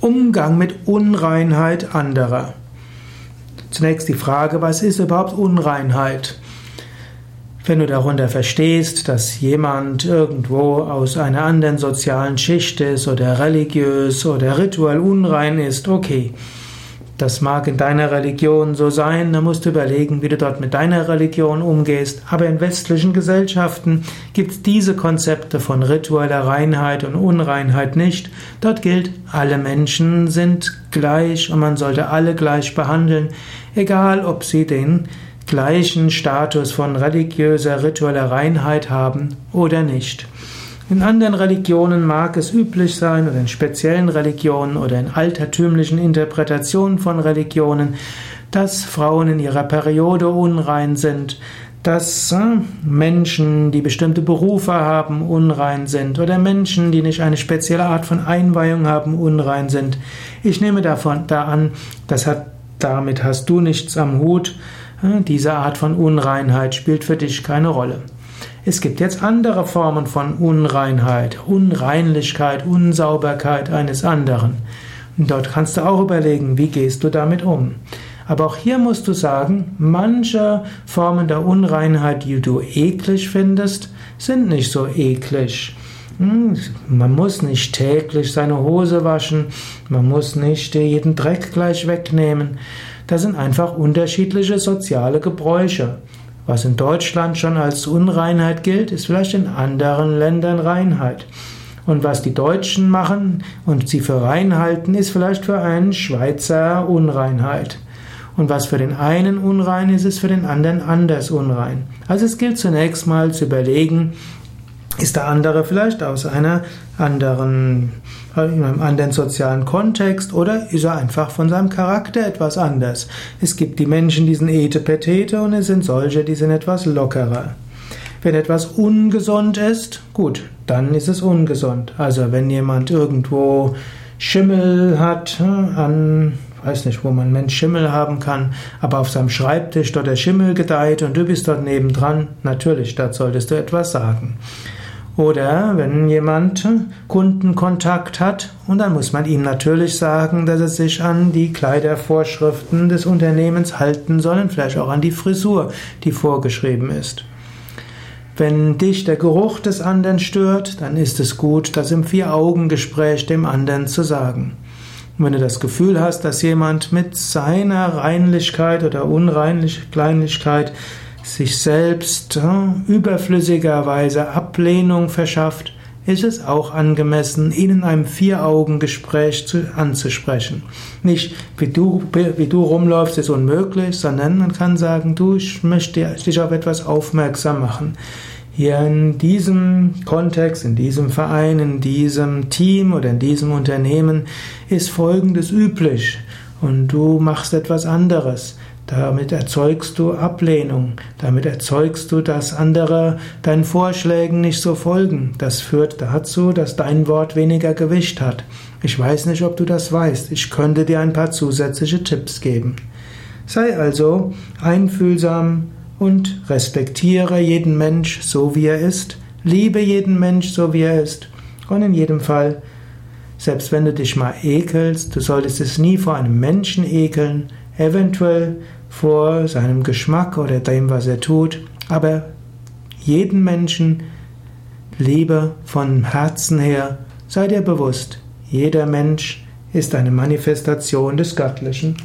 Umgang mit Unreinheit anderer. Zunächst die Frage, was ist überhaupt Unreinheit? Wenn du darunter verstehst, dass jemand irgendwo aus einer anderen sozialen Schicht ist oder religiös oder rituell unrein ist, okay. Das mag in deiner Religion so sein, da musst du überlegen, wie du dort mit deiner Religion umgehst. Aber in westlichen Gesellschaften gibt es diese Konzepte von ritueller Reinheit und Unreinheit nicht. Dort gilt, alle Menschen sind gleich und man sollte alle gleich behandeln, egal ob sie den gleichen Status von religiöser, ritueller Reinheit haben oder nicht. In anderen Religionen mag es üblich sein, oder in speziellen Religionen oder in altertümlichen Interpretationen von Religionen, dass Frauen in ihrer Periode unrein sind, dass äh, Menschen, die bestimmte Berufe haben, unrein sind oder Menschen, die nicht eine spezielle Art von Einweihung haben, unrein sind. Ich nehme davon da an, das hat, damit hast du nichts am Hut, diese Art von Unreinheit spielt für dich keine Rolle. Es gibt jetzt andere Formen von Unreinheit, Unreinlichkeit, Unsauberkeit eines anderen. Und dort kannst du auch überlegen, wie gehst du damit um. Aber auch hier musst du sagen, manche Formen der Unreinheit, die du eklig findest, sind nicht so eklig. Hm, man muss nicht täglich seine Hose waschen, man muss nicht jeden Dreck gleich wegnehmen. Das sind einfach unterschiedliche soziale Gebräuche. Was in Deutschland schon als Unreinheit gilt, ist vielleicht in anderen Ländern Reinheit. Und was die Deutschen machen und sie für rein halten, ist vielleicht für einen Schweizer Unreinheit. Und was für den einen unrein ist, ist für den anderen anders unrein. Also es gilt zunächst mal zu überlegen, ist der andere vielleicht aus einer anderen, in einem anderen sozialen Kontext oder ist er einfach von seinem Charakter etwas anders? Es gibt die Menschen, die sind etepetete und es sind solche, die sind etwas lockerer. Wenn etwas ungesund ist, gut, dann ist es ungesund. Also wenn jemand irgendwo Schimmel hat hm, an weiß nicht, wo man Mensch Schimmel haben kann, aber auf seinem Schreibtisch dort der Schimmel gedeiht und du bist dort nebendran, natürlich, dort solltest du etwas sagen. Oder wenn jemand Kundenkontakt hat und dann muss man ihm natürlich sagen, dass er sich an die Kleidervorschriften des Unternehmens halten soll und vielleicht auch an die Frisur, die vorgeschrieben ist. Wenn dich der Geruch des anderen stört, dann ist es gut, das im Vier-Augen-Gespräch dem anderen zu sagen. Und wenn du das Gefühl hast, dass jemand mit seiner Reinlichkeit oder Unreinlichkeit sich selbst äh, überflüssigerweise Ablehnung verschafft, ist es auch angemessen, ihn in einem Vier-Augen-Gespräch anzusprechen. Nicht, wie du, wie du rumläufst, ist unmöglich, sondern man kann sagen, du, ich möchte dich auf etwas aufmerksam machen. Hier in diesem Kontext, in diesem Verein, in diesem Team oder in diesem Unternehmen ist Folgendes üblich und du machst etwas anderes. Damit erzeugst du Ablehnung. Damit erzeugst du, dass andere deinen Vorschlägen nicht so folgen. Das führt dazu, dass dein Wort weniger Gewicht hat. Ich weiß nicht, ob du das weißt. Ich könnte dir ein paar zusätzliche Tipps geben. Sei also einfühlsam und respektiere jeden Mensch so wie er ist. Liebe jeden Mensch so wie er ist. Und in jedem Fall, selbst wenn du dich mal ekelst, du solltest es nie vor einem Menschen ekeln, eventuell vor seinem Geschmack oder dem, was er tut, aber jeden Menschen Liebe von Herzen her, sei dir bewusst, jeder Mensch ist eine Manifestation des Göttlichen.